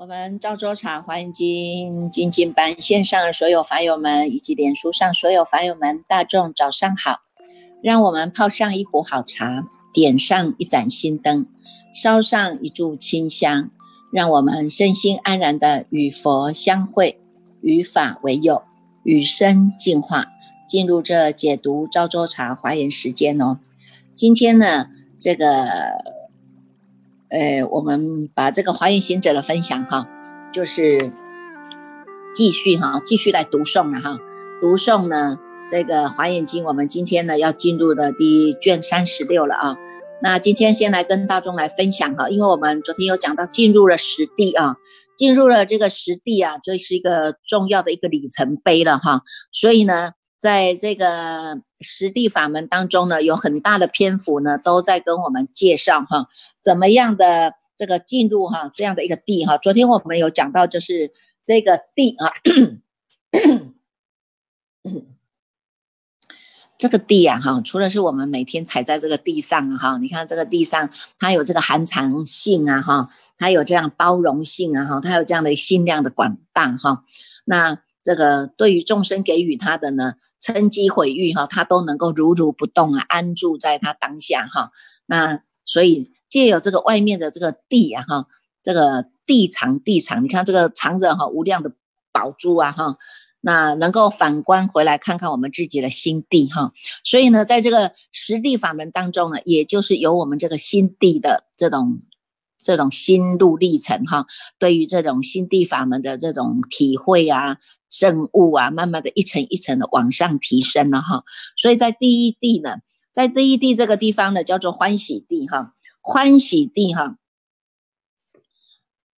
我们赵州茶华严经精进班线上所有法友们，以及脸书上所有法友们，大众早上好！让我们泡上一壶好茶，点上一盏心灯，烧上一炷清香，让我们身心安然的与佛相会，与法为友，与生进化，进入这解读赵州茶华严时间哦。今天呢，这个。呃，我们把这个华严行者的分享哈，就是继续哈，继续来读诵了哈。读诵呢，这个华严经，我们今天呢要进入的第卷三十六了啊。那今天先来跟大众来分享哈，因为我们昨天有讲到进入了实地啊，进入了这个实地啊，这是一个重要的一个里程碑了哈。所以呢。在这个实地法门当中呢，有很大的篇幅呢，都在跟我们介绍哈，怎么样的这个进入哈这样的一个地哈。昨天我们有讲到，就是这个地啊，这个地啊哈，除了是我们每天踩在这个地上哈，你看这个地上它有这个含藏性啊哈，它有这样包容性啊哈，它有这样的心量的广大哈，那。这个对于众生给予他的呢，称机毁誉哈，他都能够如如不动啊，安住在他当下哈。那所以借有这个外面的这个地啊哈，这个地藏地藏，你看这个藏着哈无量的宝珠啊哈，那能够反观回来看看我们自己的心地哈。所以呢，在这个实地法门当中呢，也就是有我们这个心地的这种。这种心路历程哈，对于这种心地法门的这种体会啊、证悟啊，慢慢的一层一层的往上提升了哈。所以在第一地呢，在第一地这个地方呢，叫做欢喜地哈，欢喜地哈，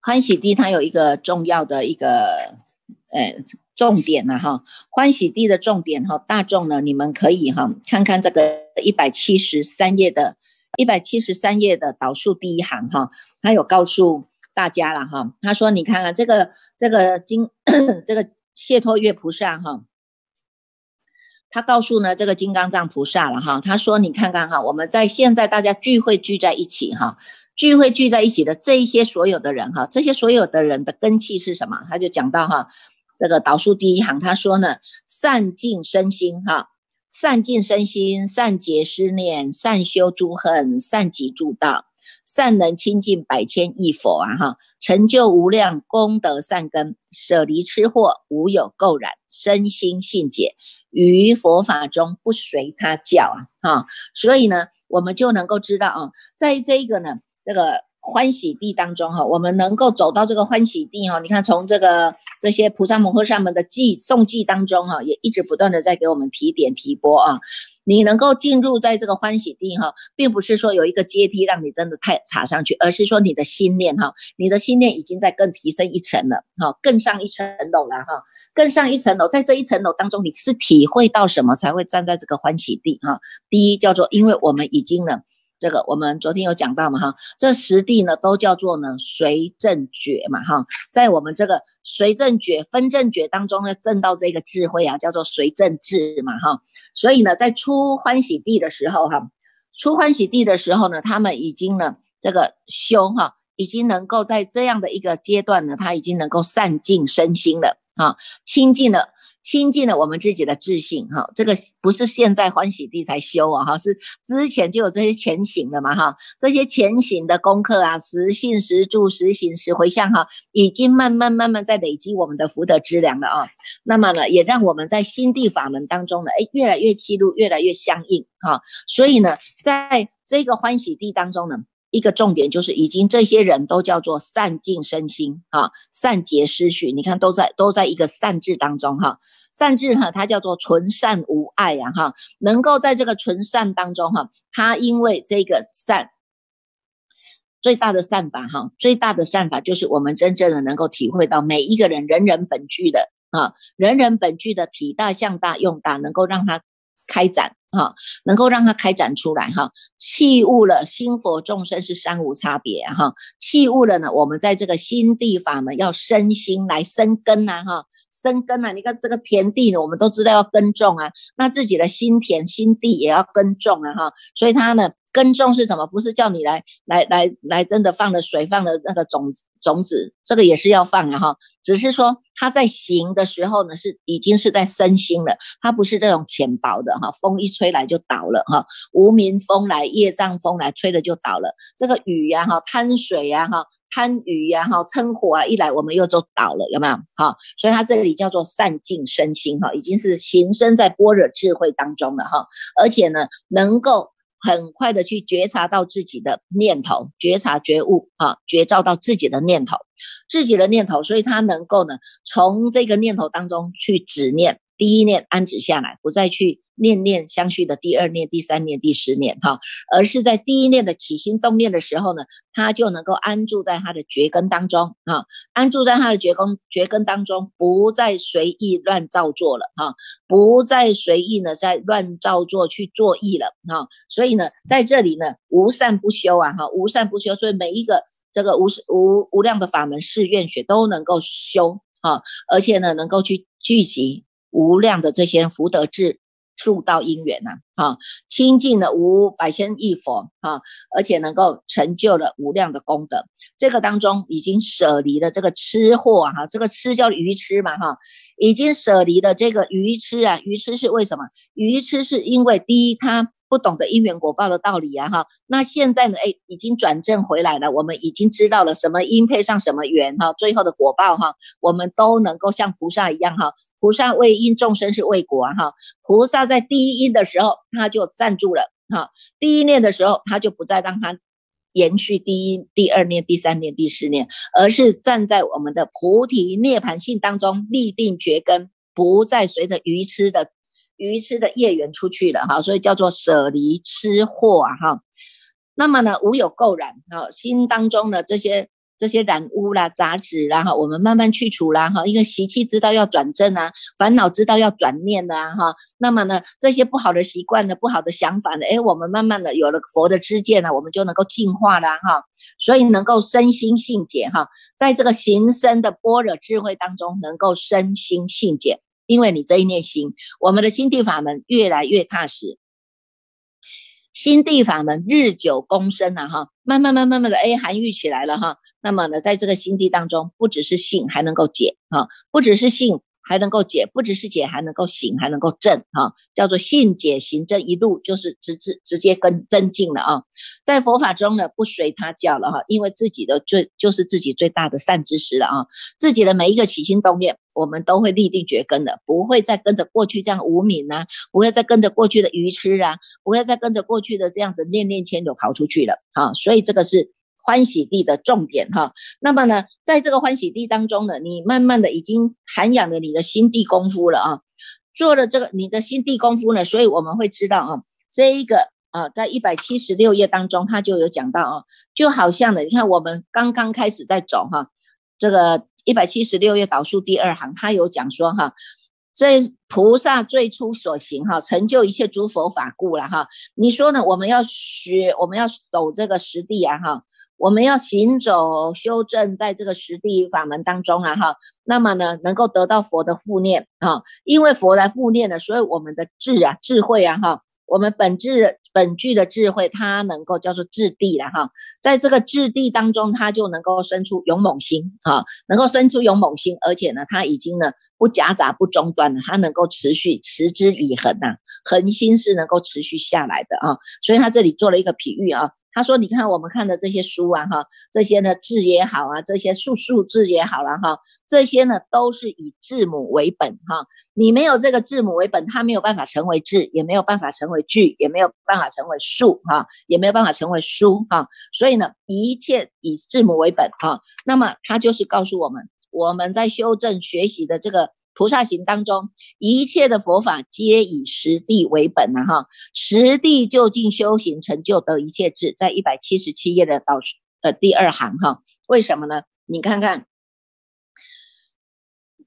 欢喜地它有一个重要的一个呃重点呢哈，欢喜地的重点哈，大众呢你们可以哈看看这个一百七十三页的。一百七十三页的导数第一行哈，他有告诉大家了 哈。他说：“你看看这个这个金这个谢托月菩萨哈，他告诉呢这个金刚藏菩萨了哈。他说：你看看哈，我们在现在大家聚会聚在一起哈，聚会聚在一起的这一些所有的人哈，这些所有的人的根气是什么？他就讲到哈，这个导数第一行，他说呢，善尽身心哈。”善尽身心，善解思念，善修诸恨，善己诸道，善能清净百千亿佛啊！哈，成就无量功德善根，舍离吃货，无有垢染，身心信解，于佛法中不随他教啊！哈，所以呢，我们就能够知道啊，在这个呢，这个。欢喜地当中哈，我们能够走到这个欢喜地哈，你看从这个这些菩萨摩诃萨们的记诵记当中哈，也一直不断的在给我们提点提拨啊。你能够进入在这个欢喜地哈，并不是说有一个阶梯让你真的太爬上去，而是说你的心念哈，你的心念已经在更提升一层了哈，更上一层楼了哈，更上一层楼，在这一层楼当中，你是体会到什么才会站在这个欢喜地哈？第一叫做，因为我们已经呢。这个我们昨天有讲到嘛哈，这十地呢都叫做呢随正觉嘛哈，在我们这个随正觉分正觉当中呢，证到这个智慧啊，叫做随正智嘛哈，所以呢，在出欢喜地的时候哈，出欢喜地的时候呢，他们已经呢这个修哈，已经能够在这样的一个阶段呢，他已经能够善尽身心了啊，清净了。亲近了我们自己的自信，哈，这个不是现在欢喜地才修啊，哈，是之前就有这些前行的嘛，哈，这些前行的功课啊，实信实住实行实回向，哈，已经慢慢慢慢在累积我们的福德资粮了啊。那么呢，也让我们在心地法门当中呢，哎，越来越契入，越来越相应，哈。所以呢，在这个欢喜地当中呢。一个重点就是，已经这些人都叫做善尽身心啊，善结思绪，你看都在都在一个善字当中哈，善字哈，它叫做纯善无碍呀哈，能够在这个纯善当中哈，它因为这个善最大的善法哈，最大的善法就是我们真正的能够体会到每一个人人人本具的啊，人人本具的体大、相大、用大，能够让他开展哈，能够让它开展出来哈。器物了，心佛众生是三无差别哈。器物了呢，我们在这个心地法门要身心来生根呐哈，生根啊！你看这个田地呢，我们都知道要耕种啊，那自己的心田心地也要耕种啊哈，所以它呢。耕种是什么？不是叫你来来来来，真的放了水，放了那个种子种子，这个也是要放的哈。只是说他在行的时候呢，是已经是在身心了，它不是这种浅薄的哈。风一吹来就倒了哈，无名风来，业障风来，吹了就倒了。这个雨呀哈，贪水呀哈，贪雨呀哈，嗔火啊一来，我们又就倒了，有没有？哈，所以它这里叫做善尽身心哈，已经是行身在般若智慧当中了哈，而且呢，能够。很快的去觉察到自己的念头，觉察觉悟啊，觉照到自己的念头，自己的念头，所以他能够呢，从这个念头当中去止念。第一念安止下来，不再去念念相续的第二念、第三念、第十念哈，而是在第一念的起心动念的时候呢，他就能够安住在他的觉根当中啊，安住在他的觉根觉根当中，不再随意乱造作了哈，不再随意呢在乱造作去做意了哈，所以呢，在这里呢，无善不修啊哈，无善不修，所以每一个这个无无无量的法门誓愿学都能够修哈，而且呢，能够去聚集。无量的这些福德智数道因缘呐，哈，清净的无百千亿佛哈，而且能够成就了无量的功德。这个当中已经舍离了这个吃货哈，这个吃叫愚痴嘛哈，已经舍离了这个愚痴啊，愚痴是为什么？愚痴是因为第一他。不懂得因缘果报的道理啊，哈，那现在呢，哎，已经转正回来了，我们已经知道了什么因配上什么缘，哈，最后的果报，哈，我们都能够像菩萨一样，哈，菩萨为因，众生是为果，哈，菩萨在第一因的时候，他就站住了，哈，第一念的时候，他就不再让他延续第一、第二念、第三念、第四念，而是站在我们的菩提涅盘性当中立定觉根，不再随着愚痴的。愚痴的业缘出去了哈，所以叫做舍离吃货啊哈。那么呢，无有垢染哈，心当中的这些这些染污啦、杂质啦哈，我们慢慢去除啦哈。因为习气知道要转正啊，烦恼知道要转念的哈。那么呢，这些不好的习惯呢、不好的想法呢，哎，我们慢慢的有了佛的知见呢，我们就能够净化了哈。所以能够身心性解哈，在这个行深的般若智慧当中，能够身心性解。因为你这一念心，我们的心地法门越来越踏实，心地法门日久功深了哈，慢慢慢慢慢的哎含育起来了哈。那么呢，在这个心地当中，不只是性，还能够解哈，不只是性。还能够解，不只是解，还能够行，还能够正哈，叫做信解行正一路就是直直直接跟增进了啊。在佛法中呢，不随他教了哈，因为自己的最就是自己最大的善知识了啊。自己的每一个起心动念，我们都会立定觉根的，不会再跟着过去这样无名啊，不会再跟着过去的愚痴啊，不会再跟着过去的这样子念念牵就跑出去了啊。所以这个是。欢喜地的重点哈，那么呢，在这个欢喜地当中呢，你慢慢的已经涵养了你的心地功夫了啊，做了这个你的心地功夫呢，所以我们会知道啊，这一个啊，在一百七十六页当中，他就有讲到啊，就好像呢，你看我们刚刚开始在走哈，这个一百七十六页导数第二行，他有讲说哈。这菩萨最初所行哈，成就一切诸佛法故了哈。你说呢？我们要学，我们要走这个实地啊哈。我们要行走修正在这个实地法门当中啊哈。那么呢，能够得到佛的护念啊，因为佛来护念的，所以我们的智啊、智慧啊哈。我们本质本具的智慧，它能够叫做质地了哈，在这个质地当中，它就能够生出勇猛心哈，能够生出勇猛心，而且呢，它已经呢不夹杂不中断了，它能够持续持之以恒呐，恒心是能够持续下来的啊，所以它这里做了一个比喻啊。他说：“你看我们看的这些书啊，哈，这些呢字也好啊，这些数数字也好了哈，这些呢都是以字母为本哈。你没有这个字母为本，它没有办法成为字，也没有办法成为句，也没有办法成为数哈，也没有办法成为书哈。所以呢，一切以字母为本哈。那么他就是告诉我们，我们在修正学习的这个。”菩萨行当中，一切的佛法皆以实地为本呐，哈，实地就近修行成就得一切智，在一百七十七页的导呃第二行哈，为什么呢？你看看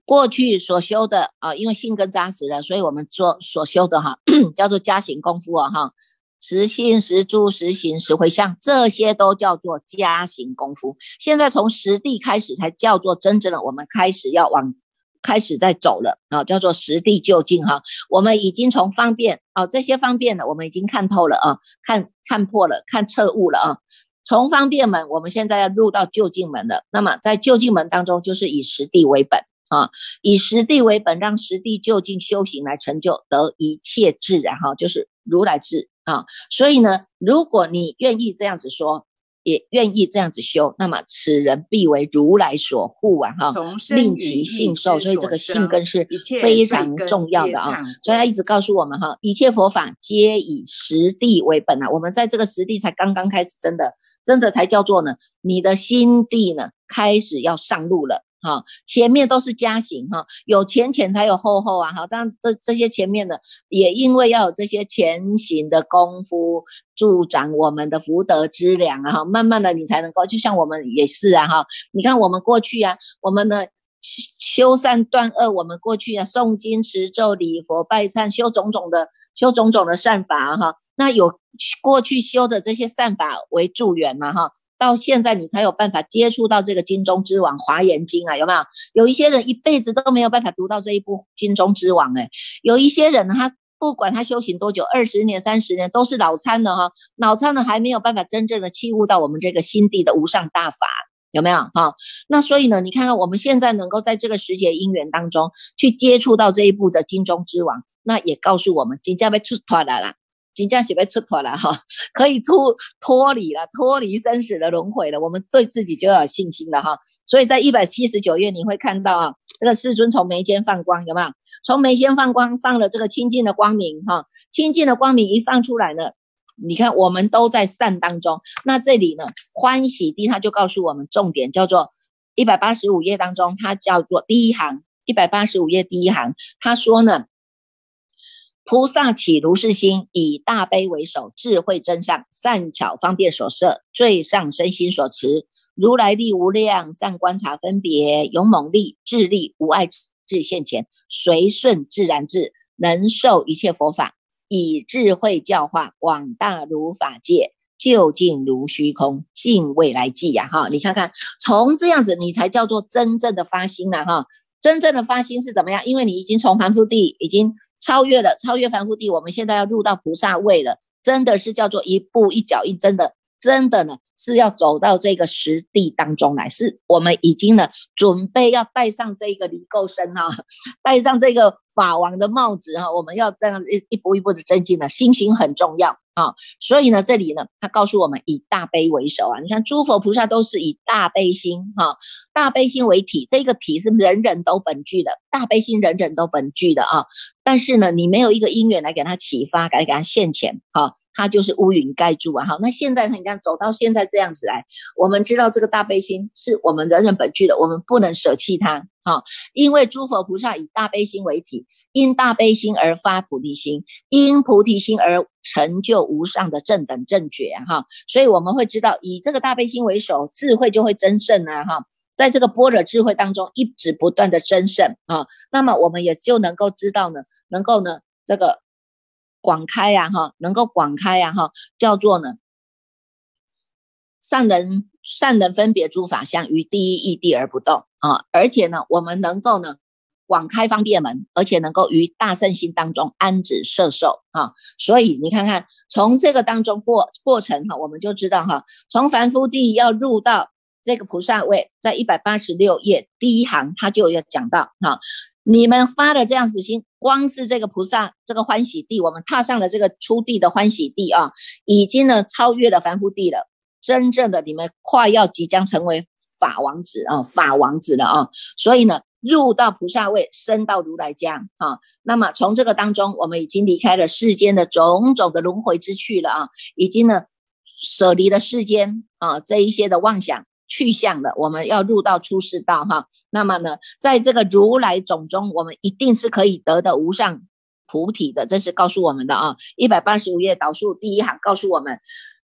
过去所修的啊，因为性根扎实了，所以我们做所修的哈，叫做加行功夫啊哈，实性、实住、实行、实回向，这些都叫做加行功夫。现在从实地开始，才叫做真正的我们开始要往开始在走了啊，叫做实地就近哈。我们已经从方便啊这些方便呢，我们已经看透了啊，看看破了，看彻悟了啊。从方便门，我们现在要入到就近门了。那么在就近门当中，就是以实地为本。啊，以实地为本，让实地就近修行来成就得一切自然哈，就是如来智啊。所以呢，如果你愿意这样子说，也愿意这样子修，那么此人必为如来所护啊哈，令其信受。所以这个信根是非常重要的啊。所以他一直告诉我们哈，一切佛法皆以实地为本啊。我们在这个实地才刚刚开始，真的真的才叫做呢，你的心地呢开始要上路了。哈，前面都是加行哈，有前前才有后后啊，哈，但这这些前面的也因为要有这些前行的功夫助长我们的福德之粮啊，哈，慢慢的你才能够，就像我们也是啊，哈，你看我们过去啊，我们的修善断恶，我们过去啊诵经持咒礼佛拜忏修种种的修种种的善法哈，那有过去修的这些善法为助缘嘛哈。到现在你才有办法接触到这个金钟之王《华严经》啊，有没有？有一些人一辈子都没有办法读到这一部金钟之王，哎，有一些人呢，他不管他修行多久，二十年、三十年，都是脑参的哈，脑参的还没有办法真正的契悟到我们这个心地的无上大法，有没有？哈，那所以呢，你看看我们现在能够在这个时节因缘当中去接触到这一部的金钟之王，那也告诉我们，即将被出团来了。金将喜被出脱了哈，可以出脱离了，脱离生死的轮回了。我们对自己就要有信心了哈。所以在一百七十九页你会看到啊，这个世尊从眉间放光，有没有？从眉间放光，放了这个清净的光明哈。清净的光明一放出来呢，你看我们都在善当中。那这里呢，欢喜地他就告诉我们重点，叫做一百八十五页当中，它叫做第一行，一百八十五页第一行，他说呢。菩萨起如是心，以大悲为首，智慧真上，善巧方便所摄，最上身心所持。如来力无量，善观察分别，勇猛力、智力无碍智现前，随顺自然智，能受一切佛法，以智慧教化广大如法界，究竟如虚空，尽未来际呀！哈，你看看，从这样子，你才叫做真正的发心了哈。真正的发心是怎么样？因为你已经从凡夫地已经。超越了，超越凡夫地，我们现在要入到菩萨位了，真的是叫做一步一脚印，真的，真的呢是要走到这个实地当中来，是我们已经呢准备要带上这个离垢身啊，带上这个法王的帽子哈，我们要这样一一步一步的增进呢，心心很重要。啊，所以呢，这里呢，他告诉我们以大悲为首啊。你看，诸佛菩萨都是以大悲心哈，大悲心为体，这个体是人人都本具的，大悲心人人都本具的啊。但是呢，你没有一个因缘来给他启发，来给他现前，哈，他就是乌云盖住啊。哈，那现在你看走到现在这样子来，我们知道这个大悲心是我们人人本具的，我们不能舍弃它。哈，因为诸佛菩萨以大悲心为体，因大悲心而发菩提心，因菩提心而成就无上的正等正觉哈，所以我们会知道，以这个大悲心为首，智慧就会增盛啊哈，在这个般若智慧当中，一直不断的增盛啊，那么我们也就能够知道呢，能够呢这个广开呀哈，能够广开呀哈，叫做呢善人。善能分别诸法相于第一义地而不动啊，而且呢，我们能够呢广开方便门，而且能够于大圣心当中安止摄受啊。所以你看看，从这个当中过过程哈，我们就知道哈，从凡夫地要入到这个菩萨位，在一百八十六页第一行，他就要讲到哈，你们发的这样子心，光是这个菩萨这个欢喜地，我们踏上了这个初地的欢喜地啊，已经呢超越了凡夫地了。真正的你们快要即将成为法王子啊，法王子了啊！所以呢，入到菩萨位，升到如来家啊。那么从这个当中，我们已经离开了世间的种种的轮回之趣了啊，已经呢舍离了世间啊这一些的妄想去向了。我们要入到出世道哈。那么呢，在这个如来种中，我们一定是可以得的无上菩提的。这是告诉我们的啊，一百八十五页导数第一行告诉我们。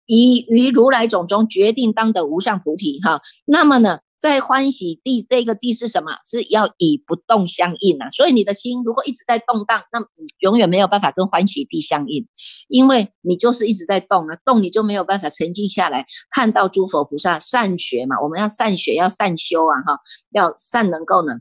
以于如来种中决定当得无上菩提哈，那么呢，在欢喜地，这个地是什么？是要以不动相应啊。所以你的心如果一直在动荡，那你永远没有办法跟欢喜地相应，因为你就是一直在动啊，动你就没有办法沉静下来，看到诸佛菩萨善学嘛。我们要善学，要善修啊，哈，要善能够呢。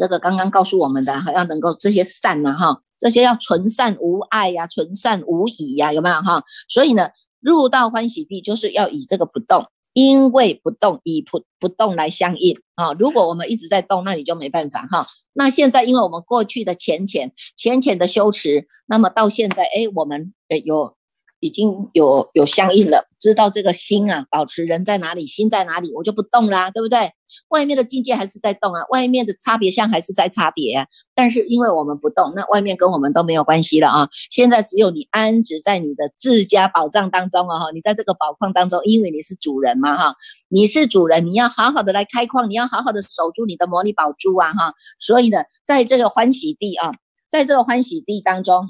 这个刚刚告诉我们的，还要能够这些善呢，哈，这些要纯善无爱呀，纯善无以呀，有没有哈？所以呢，入到欢喜地就是要以这个不动，因为不动以不不动来相应啊。如果我们一直在动，那你就没办法哈。那现在因为我们过去的浅浅浅浅的修持，那么到现在，哎，我们诶有。已经有有相应了，知道这个心啊，保持人在哪里，心在哪里，我就不动啦，对不对？外面的境界还是在动啊，外面的差别相还是在差别啊。但是因为我们不动，那外面跟我们都没有关系了啊。现在只有你安置在你的自家宝藏当中啊，哈，你在这个宝矿当中，因为你是主人嘛，哈，你是主人，你要好好的来开矿，你要好好的守住你的魔力宝珠啊，哈。所以呢，在这个欢喜地啊，在这个欢喜地当中。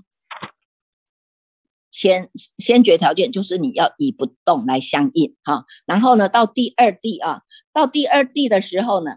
先先决条件就是你要以不动来相应哈，然后呢，到第二地啊，到第二地的时候呢，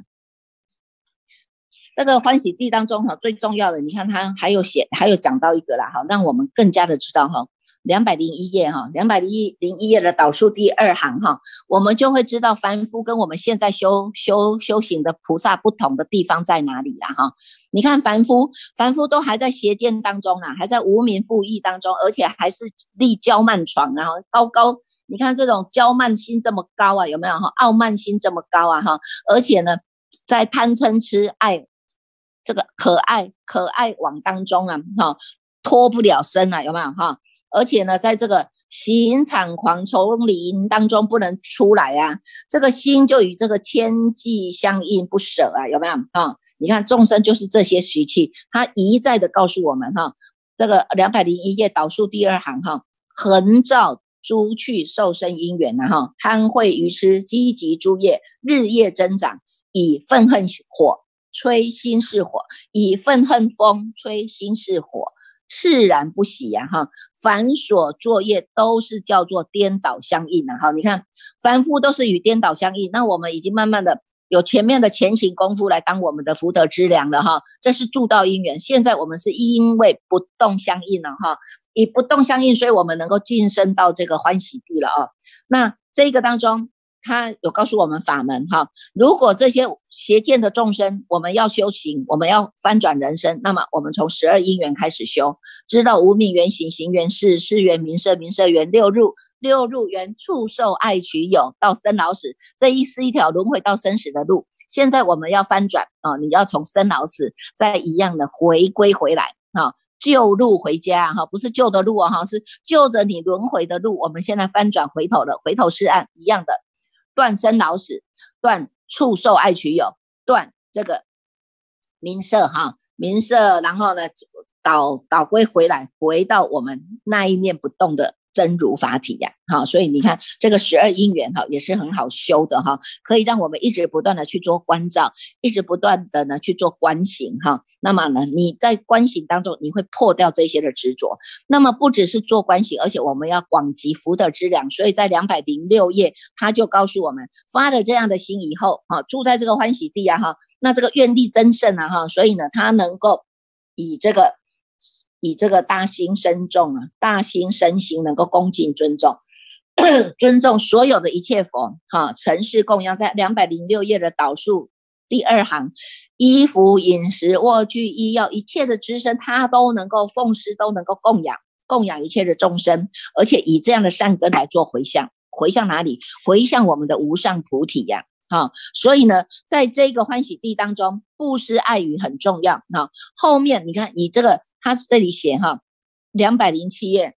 这个欢喜地当中哈，最重要的，你看他还有写，还有讲到一个啦哈，让我们更加的知道哈。两百零一页哈，两百零一零一页的导数第二行哈，我们就会知道凡夫跟我们现在修修修行的菩萨不同的地方在哪里了哈。你看凡夫，凡夫都还在邪见当中啊，还在无名负义当中，而且还是立骄慢床，然后高高，你看这种骄慢心这么高啊，有没有哈？傲慢心这么高啊哈？而且呢，在贪嗔痴爱这个可爱可爱网当中啊哈，脱不了身啊，有没有哈？而且呢，在这个刑场狂丛林当中不能出来啊，这个心就与这个千计相应不舍啊，有没有啊？你看众生就是这些习气，他一再的告诉我们哈，这个两百零一页导数第二行哈，横照诸去受生因缘呐哈，贪慧愚痴积极诸业日夜增长，以愤恨火吹心是火，以愤恨风吹心是火。释然不喜呀，哈，凡所作业都是叫做颠倒相应的，哈，你看凡夫都是与颠倒相应，那我们已经慢慢的有前面的前行功夫来当我们的福德之粮了，哈，这是助道因缘。现在我们是因为不动相应了，哈，以不动相应，所以我们能够晋升到这个欢喜地了啊。那这个当中。他有告诉我们法门哈，如果这些邪见的众生，我们要修行，我们要翻转人生，那么我们从十二因缘开始修，知道无名缘行，行缘事，事缘名色，名色缘六入，六入缘触受爱取有，到生老死，这一是一条轮回到生死的路。现在我们要翻转啊，你要从生老死再一样的回归回来啊，旧路回家哈，不是旧的路哦哈，是就着你轮回的路，我们现在翻转回头了，回头是岸一样的。断生老死，断畜受爱取有，断这个名色哈名色，然后呢导导归回来，回到我们那一念不动的。真如法体呀，好，所以你看这个十二因缘哈，也是很好修的哈，可以让我们一直不断的去做关照，一直不断的呢去做观行哈。那么呢，你在观行当中，你会破掉这些的执着。那么不只是做观行，而且我们要广集福德之粮。所以在两百零六页，他就告诉我们，发了这样的心以后，哈，住在这个欢喜地啊，哈，那这个愿力增盛啊，哈，所以呢，他能够以这个。以这个大心深重啊，大心身心能够恭敬尊重，尊重所有的一切佛哈，尘世供养在两百零六页的导数第二行，衣服、饮食、卧具、医药，一切的知身，他都能够奉施，都能够供养，供养一切的众生，而且以这样的善根来做回向，回向哪里？回向我们的无上菩提呀。好，所以呢，在这个欢喜地当中，布施爱语很重要。哈，后面你看，你这个他这里写哈，两百零七页，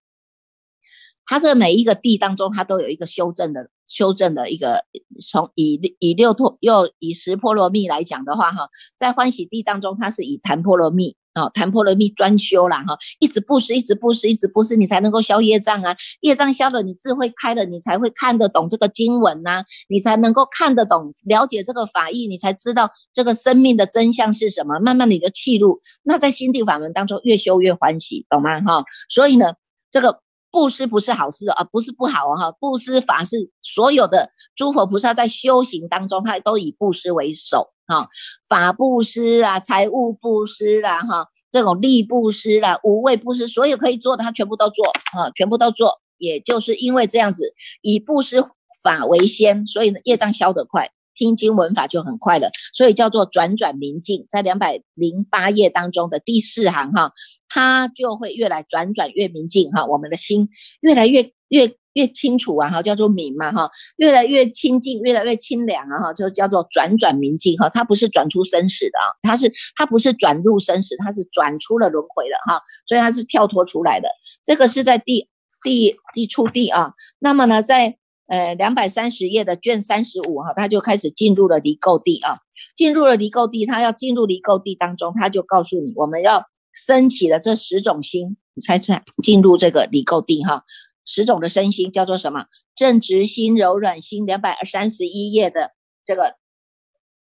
他这每一个地当中，他都有一个修正的修正的一个，从以以六陀又以十波罗蜜来讲的话，哈，在欢喜地当中，它是以檀波罗蜜。啊，谈破罗蜜专修啦，哈，一直布施，一直布施，一直布施，你才能够消业障啊，业障消了，你智慧开了，你才会看得懂这个经文呐，你才能够看得懂，了解这个法义，你才知道这个生命的真相是什么。慢慢你的气入，那在心地法门当中越修越欢喜，懂吗？哈，所以呢，这个布施不是好事啊，不是不好啊哈。布施法是所有的诸佛菩萨在修行当中，他都以布施为首啊。法布施啊，财物布施啦哈，这种力布施啦，无畏布施，所有可以做的他全部都做啊，全部都做。也就是因为这样子，以布施法为先，所以呢业障消得快。听经闻法就很快了，所以叫做转转明镜，在两百零八页当中的第四行哈，它就会越来转转越明镜哈，我们的心越来越越越清楚啊哈，叫做明嘛哈，越来越清净，越来越清凉啊哈，就叫做转转明镜哈，它不是转出生死的啊，它是它不是转入生死，它是转出了轮回的哈，所以它是跳脱出来的，这个是在第第第初地啊，那么呢在。呃，两百三十页的卷三十五哈，他就开始进入了离垢地啊，进入了离垢地，他要进入离垢地当中，他就告诉你，我们要升起了这十种心，你猜猜进入这个离垢地哈，十种的身心叫做什么？正直心、柔软心，两百三十一页的这个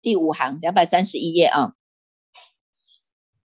第五行，两百三十一页啊。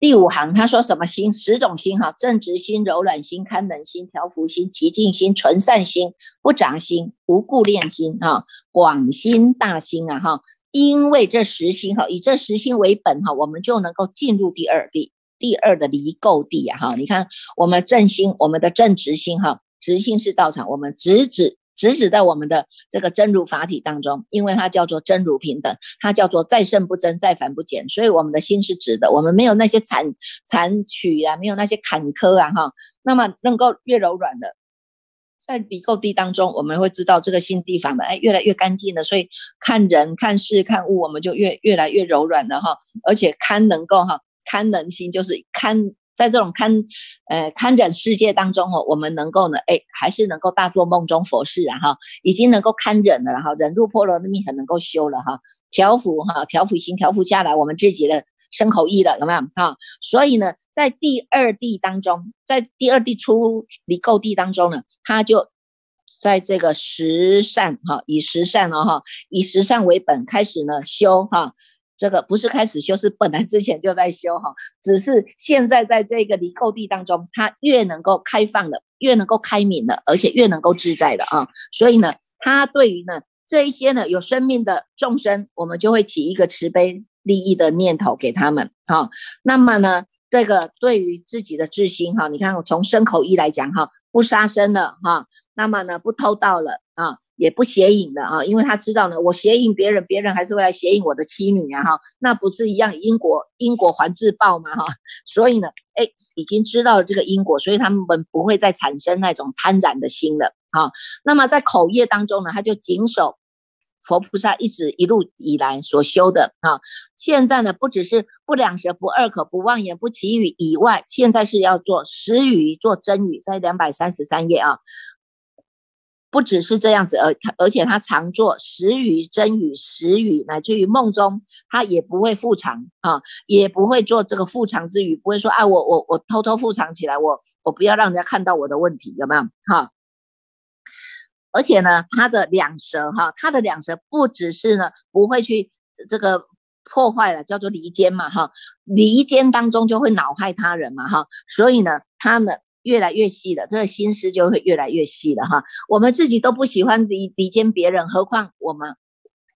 第五行，他说什么心？十种心哈，正直心、柔软心、堪能心、调伏心、极静心、纯善心、不杂心、无故恋心啊，广心大心啊哈。因为这十心哈，以这十心为本哈，我们就能够进入第二地，第二的离垢地啊哈。你看我们正心，我们的正直心哈，直心是道场，我们直指。直指在我们的这个真如法体当中，因为它叫做真如平等，它叫做再胜不增，再凡不减，所以我们的心是直的，我们没有那些残残曲啊，没有那些坎坷啊，哈，那么能够越柔软的，在离垢地当中，我们会知道这个心地法门，哎，越来越干净了，所以看人看事看物，我们就越越来越柔软了哈，而且堪能够哈，堪能心就是堪。在这种看，呃，看忍世界当中哦，我们能够呢，哎，还是能够大做梦中佛事啊哈，已经能够看忍了哈，忍入波罗蜜很能够修了哈，调伏哈，调伏心，调伏下来我们自己的身口意了，有没有哈？所以呢，在第二地当中，在第二地出离垢地当中呢，他就在这个十善哈，以十善哦哈，以十善为本开始呢修哈。这个不是开始修，是本来之前就在修哈，只是现在在这个离垢地当中，它越能够开放的，越能够开明的，而且越能够自在的啊。所以呢，他对于呢这一些呢有生命的众生，我们就会起一个慈悲利益的念头给他们哈。那么呢，这个对于自己的自心哈，你看我从身口意来讲哈，不杀生了哈，那么呢不偷盗了啊。也不邪淫的啊，因为他知道呢，我邪淫别人，别人还是会来邪淫我的妻女啊，哈，那不是一样因果因果还自报吗？哈，所以呢，哎，已经知道了这个因果，所以他们不会再产生那种贪婪的心了啊。那么在口业当中呢，他就谨守佛菩萨一直一路以来所修的啊。现在呢，不只是不两舌、不二口、不妄言、不绮语以外，现在是要做实语、做真语，在两百三十三页啊。不只是这样子，而他而且他常做时语、真语、时语，乃至于梦中，他也不会复藏啊，也不会做这个复藏之语，不会说啊，我我我偷偷复藏起来，我我不要让人家看到我的问题，有没有？哈，而且呢，他的两舌哈，他的两舌不只是呢，不会去这个破坏了，叫做离间嘛，哈，离间当中就会恼害他人嘛，哈，所以呢，他呢。越来越细了，这个心思就会越来越细了哈。我们自己都不喜欢离离间别人，何况我们，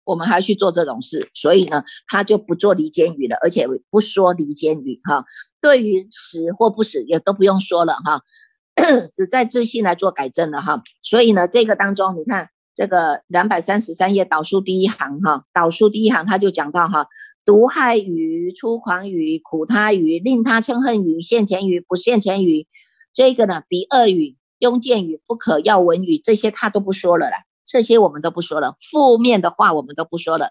我们还去做这种事，所以呢，他就不做离间语了，而且不说离间语哈。对于死或不死也都不用说了哈，只在自信来做改正了哈。所以呢，这个当中你看这个两百三十三页导数第一行哈，导数第一行他就讲到哈，毒害语、粗狂语、苦他语、令他嗔恨语、现前语、不现前语。这个呢，比恶语、庸见语、不可要闻语，这些他都不说了啦。这些我们都不说了，负面的话我们都不说了。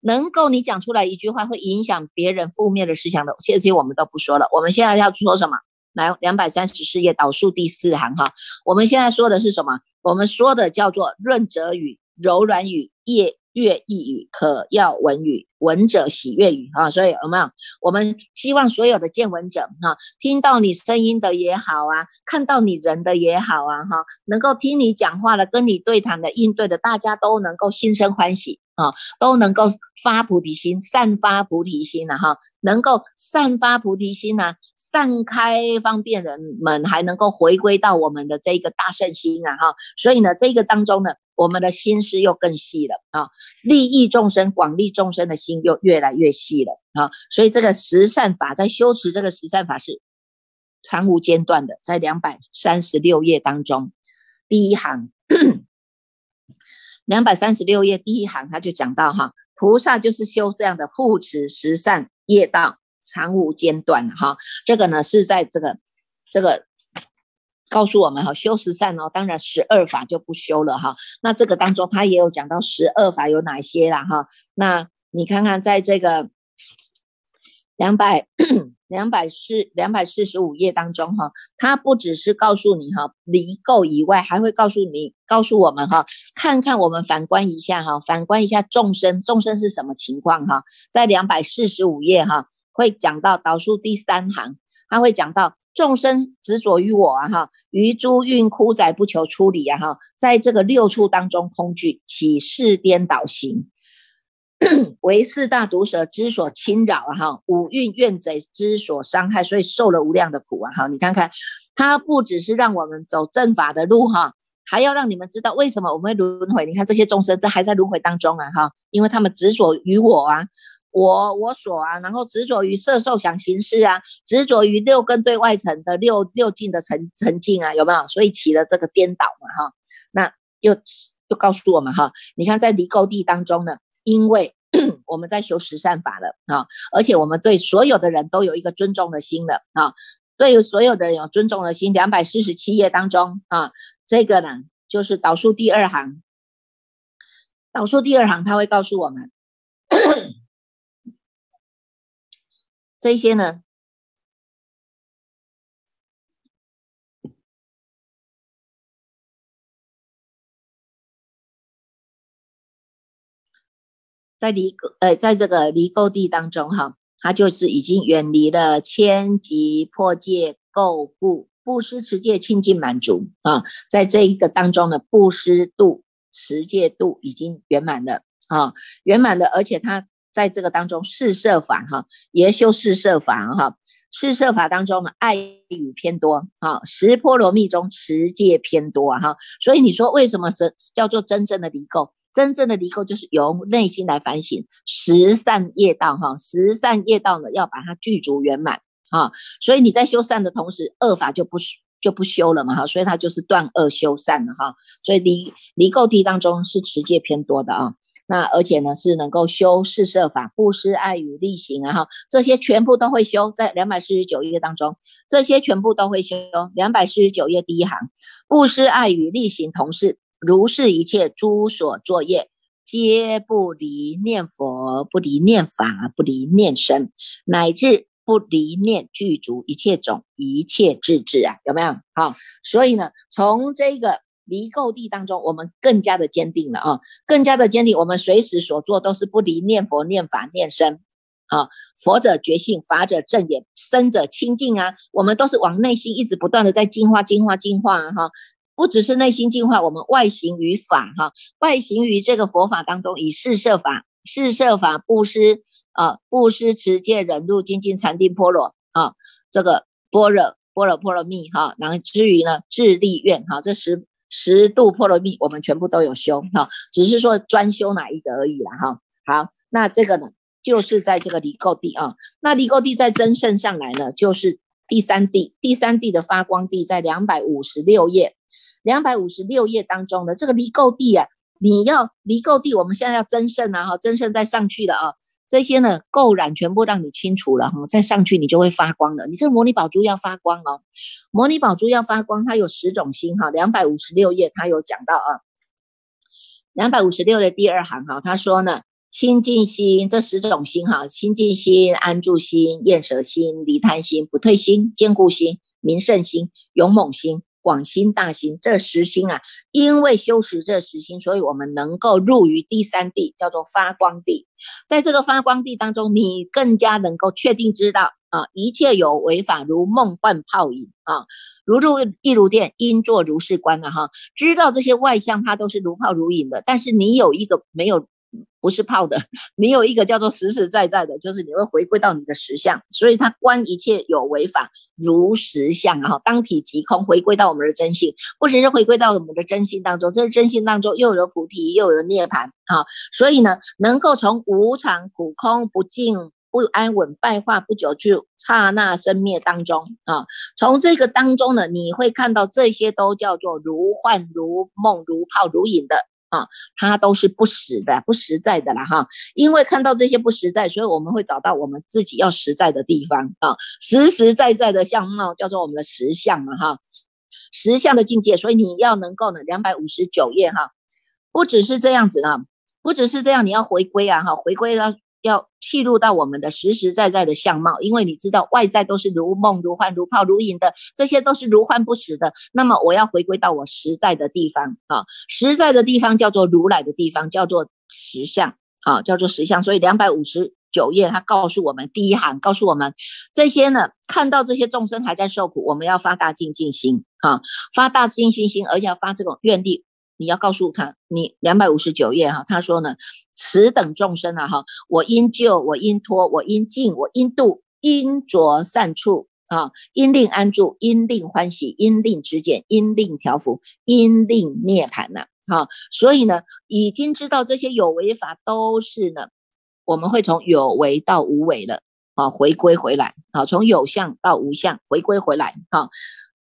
能够你讲出来一句话会影响别人负面的思想的，这些我们都不说了。我们现在要说什么？来，两百三十四页导数第四行哈。我们现在说的是什么？我们说的叫做润泽语、柔软语、业。悦意语可要闻语，闻者喜悦语啊，所以有没有？我们希望所有的见闻者哈，听到你声音的也好啊，看到你人的也好啊哈，能够听你讲话的、跟你对谈的、应对的，大家都能够心生欢喜啊，都能够发菩提心，散发菩提心了哈，能够散发菩提心呢，散开方便人们，还能够回归到我们的这个大圣心啊哈，所以呢，这个当中呢，我们的心思又更细了啊，利益众生、广利众生的心又越来越细了啊，所以这个十善法在修持这个十善法是长无间断的，在两百三十六页当中，第一行。两百三十六页第一行，他就讲到哈，菩萨就是修这样的护持十善业道，常无间断哈。这个呢是在这个这个告诉我们哈，修十善哦，当然十二法就不修了哈。那这个当中他也有讲到十二法有哪些啦哈。那你看看在这个两百。两百四两百四十五页当中哈，它不只是告诉你哈离垢以外，还会告诉你告诉我们哈，看看我们反观一下哈，反观一下众生，众生是什么情况哈？在两百四十五页哈，会讲到导数第三行，他会讲到众生执着于我啊哈，于诸运枯载不求出离啊哈，在这个六处当中空聚，起事颠倒行。为四大毒蛇之所侵扰啊哈，五蕴怨贼之所伤害，所以受了无量的苦啊哈。你看看，他不只是让我们走正法的路哈，还要让你们知道为什么我们会轮回。你看这些众生都还在轮回当中啊哈，因为他们执着于我啊，我我所啊，然后执着于色受想行识啊，执着于六根对外层的六六境的沉沉静啊，有没有？所以起了这个颠倒嘛哈。那又又告诉我们哈，你看在离垢地当中呢。因为 我们在修十善法了啊，而且我们对所有的人都有一个尊重的心了啊，对所有的人有尊重的心。两百四十七页当中啊，这个呢就是导数第二行，导数第二行他会告诉我们 这些呢。在离垢呃，在这个离垢地当中哈，他就是已经远离了千级破戒垢布布施持戒清净满足啊，在这一个当中呢，布施度持戒度已经圆满了啊，圆满了，而且他在这个当中四摄法哈，也修四摄法哈，四摄法当中呢，爱语偏多啊，十波罗蜜中持戒偏多啊哈，所以你说为什么是叫做真正的离垢？真正的离垢就是由内心来反省十善业道哈，十善业道呢要把它具足圆满啊，所以你在修善的同时，恶法就不就不修了嘛哈，所以它就是断恶修善的哈，所以离离垢地当中是持戒偏多的啊，那而且呢是能够修四摄法、布施、爱语、力行啊哈，这些全部都会修，在两百四十九页当中，这些全部都会修，两百四十九页第一行，布施、爱语、力行同是。如是一切诸所作业，皆不离念佛，不离念法，不离念身，乃至不离念具足一切种一切智智啊，有没有？好，所以呢，从这个离垢地当中，我们更加的坚定了啊，更加的坚定，我们随时所做都是不离念佛、念法、念身啊。佛者觉性，法者正眼，身者清净啊。我们都是往内心一直不断的在净化、净化、净化哈。不只是内心净化，我们外行于法哈，外行于这个佛法当中，以四摄法、四摄法布施啊，布施持戒忍辱精进禅定波罗啊，这个般若般若波罗蜜哈，然后至于呢智力愿哈，这十十度波罗蜜我们全部都有修哈，只是说专修哪一个而已啦哈。好，那这个呢就是在这个离垢地啊，那离垢地在真圣上来呢，就是第三地，第三地的发光地在两百五十六页。两百五十六页当中的这个离垢地啊，你要离垢地，我们现在要增胜啊，哈，增胜再上去了啊，这些呢垢染全部让你清除了哈，再上去你就会发光了。你这个摩尼宝珠要发光哦，摩尼宝珠要发光，它有十种心哈。两百五十六页它有讲到啊，两百五十六的第二行哈，他说呢，清净心这十种心哈，清净心、安住心、厌舍心、离贪心、不退心、坚固心、明胜心、勇猛心。广心大心，这十心啊，因为修持这十心，所以我们能够入于第三地，叫做发光地。在这个发光地当中，你更加能够确定知道啊，一切有为法如梦幻泡影啊，如入一如电，应作如是观啊哈。知道这些外相它都是如泡如影的，但是你有一个没有不是泡的，你有一个叫做实实在在的，就是你会回归到你的实相，所以它观一切有为法如实相啊，当体即空，回归到我们的真性，不只是回归到我们的真心当中，这是真心当中又有菩提，又有涅槃啊，所以呢，能够从无常、苦、空、不净、不安稳、败化不久去刹那生灭当中啊，从这个当中呢，你会看到这些都叫做如幻、如梦、如泡、如影的。啊，它都是不实的、不实在的了哈。因为看到这些不实在，所以我们会找到我们自己要实在的地方啊，实实在在的相貌叫做我们的实相嘛哈，实相的境界。所以你要能够呢，两百五十九页哈，不只是这样子啊，不只是这样，你要回归啊哈，回归到。要契入到我们的实实在在的相貌，因为你知道外在都是如梦如幻如泡如影的，这些都是如幻不实的。那么我要回归到我实在的地方啊，实在的地方叫做如来的地方，叫做实相啊，叫做实相。所以两百五十九页，他告诉我们第一行，告诉我们这些呢，看到这些众生还在受苦，我们要发大精进心啊，发大精进心，而且要发这种愿力。你要告诉他，你两百五十九页哈，他说呢。此等众生啊，哈，我应救，我应托，我应尽，我应度，应着善处啊，应令安住，应令欢喜，应令知见，应令调伏，应令涅槃呐，好，所以呢，已经知道这些有为法都是呢，我们会从有为到无为了，啊，回归回来，啊，从有相到无相，回归回来，哈，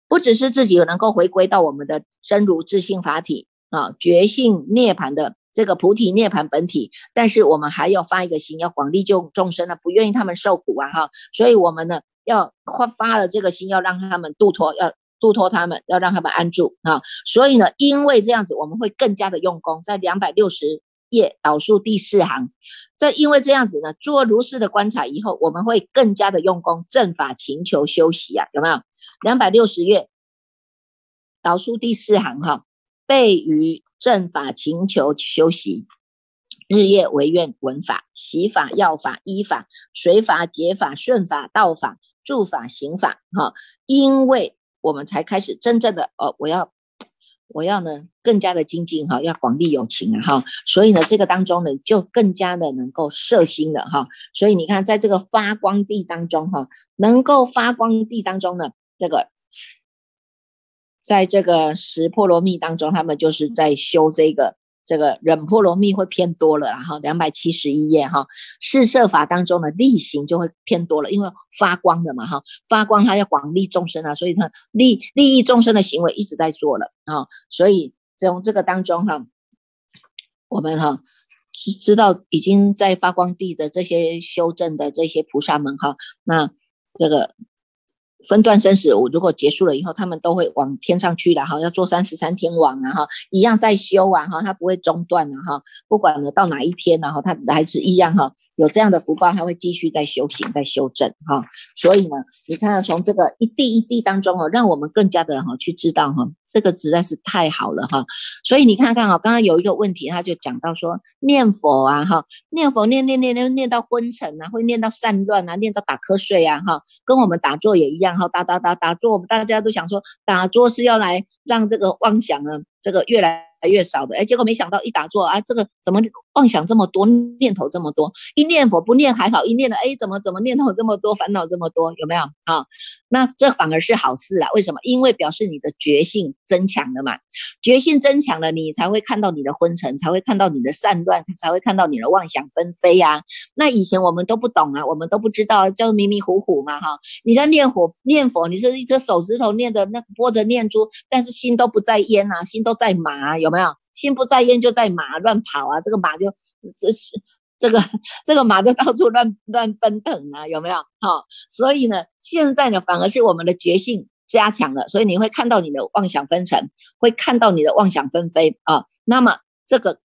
不只是自己能够回归到我们的真如自性法体啊，觉性涅槃的。这个菩提涅盘本体，但是我们还要发一个心，要广利救众生呢，不愿意他们受苦啊，哈，所以我们呢要发发了这个心，要让他们度脱，要度脱他们，要让他们安住啊，所以呢，因为这样子，我们会更加的用功，在两百六十页导数第四行，这因为这样子呢，做如是的观察以后，我们会更加的用功，正法勤求修习啊，有没有？两百六十页导数第四行哈，备于。正法勤求修习，日夜唯愿闻法、习法、要法、依法、随法、解法、顺法、道法、住法、行法。哈，因为我们才开始真正的哦，我要我要呢更加的精进哈，要广利有情啊哈，所以呢这个当中呢就更加的能够摄心了哈。所以你看在这个发光地当中哈，能够发光地当中呢这个。在这个十波罗蜜当中，他们就是在修这个这个忍波罗蜜会偏多了，然后两百七十一页哈，四摄法当中的力行就会偏多了，因为发光的嘛哈，发光它要广利众生啊，所以它利利益众生的行为一直在做了啊，所以从这个当中哈，我们哈知道已经在发光地的这些修正的这些菩萨们哈，那这个。分段生死，我如果结束了以后，他们都会往天上去的哈，要做三十三天王啊哈，一样在修啊哈，他不会中断的哈，不管呢到哪一天然后他还是一样哈，有这样的福报，他会继续在修行，在修正哈。所以呢，你看从这个一地一地当中哦，让我们更加的哈去知道哈，这个实在是太好了哈。所以你看看啊，刚刚有一个问题，他就讲到说念佛啊哈，念佛念念念念念到昏沉啊，会念到散乱啊，念到打瞌睡啊哈，跟我们打坐也一样。哈打打打打坐，我们大家都想说打坐是要来让这个妄想呢，这个越来越少的。哎，结果没想到一打坐啊，这个怎么妄想这么多，念头这么多？一念佛不念还好，一念的哎，怎么怎么念头这么多，烦恼这么多？有没有啊？那这反而是好事啊？为什么？因为表示你的觉性增强了嘛。觉性增强了，你才会看到你的昏沉，才会看到你的散乱，才会看到你的妄想纷飞呀。那以前我们都不懂啊，我们都不知道，叫迷迷糊糊嘛哈。你在念佛念佛，你是一只手指头念的那拨着念珠，但是心都不在焉啊，心都在麻，有没有？没有心不在焉就在马乱跑啊，这个马就这是。这个这个马就到处乱乱奔腾啊，有没有？好，所以呢，现在呢，反而是我们的觉性加强了，所以你会看到你的妄想纷呈，会看到你的妄想纷飞啊。那么这个。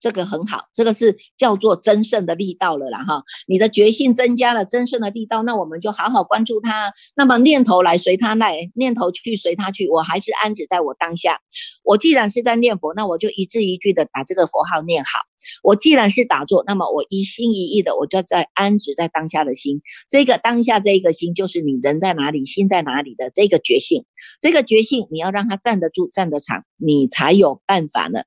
这个很好，这个是叫做真胜的力道了啦哈。你的决心增加了，真胜的力道，那我们就好好关注它。那么念头来随它来，念头去随它去，我还是安止在我当下。我既然是在念佛，那我就一字一句的把这个佛号念好。我既然是打坐，那么我一心一意的，我就在安止在当下的心。这个当下这一个心，就是你人在哪里，心在哪里的这个觉性。这个觉性，你要让它站得住，站得长，你才有办法呢。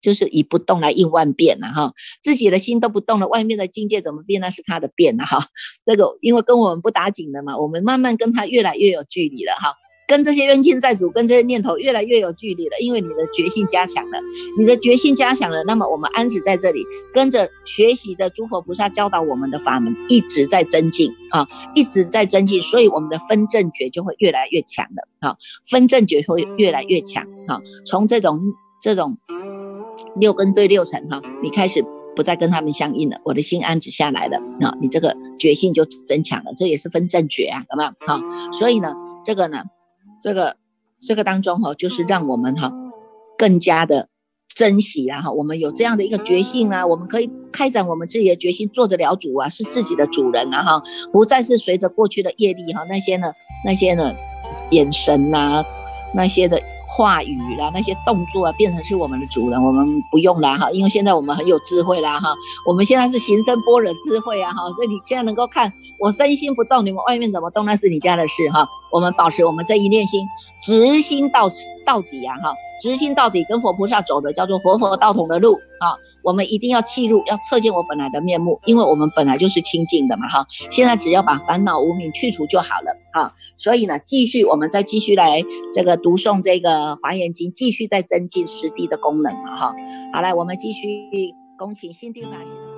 就是以不动来应万变呐哈，自己的心都不动了，外面的境界怎么变？那是他的变呐哈。这个因为跟我们不打紧的嘛，我们慢慢跟他越来越有距离了哈，跟这些冤亲债主，跟这些念头越来越有距离了，因为你的决心加强了，你的决心加强了，那么我们安止在这里，跟着学习的诸佛菩萨教导我们的法门，一直在增进啊，一直在增进，所以我们的分正觉就会越来越强了啊，分正觉会越来越强啊，从这种这种。六根对六尘哈，你开始不再跟他们相应了，我的心安止下来了啊，你这个觉性就增强了，这也是分正觉啊，好不好？好，所以呢，这个呢，这个这个当中哈，就是让我们哈更加的珍惜啊哈，我们有这样的一个决心啊，我们可以开展我们自己的决心，做得了主啊，是自己的主人啊哈，不再是随着过去的业力哈那些呢那些呢眼神呐那些的。话语啦，那些动作啊，变成是我们的主人，我们不用啦哈，因为现在我们很有智慧啦哈，我们现在是行深般若智慧啊哈，所以你现在能够看我身心不动，你们外面怎么动那是你家的事哈，我们保持我们这一念心，直心到到底啊哈。直心到底，跟佛菩萨走的叫做佛佛道同的路啊！我们一定要记入，要测见我本来的面目，因为我们本来就是清净的嘛哈！现在只要把烦恼无明去除就好了啊！所以呢，继续我们再继续来这个读诵这个华严经，继续再增进实地的功能嘛哈！好来，我们继续恭请心地法师。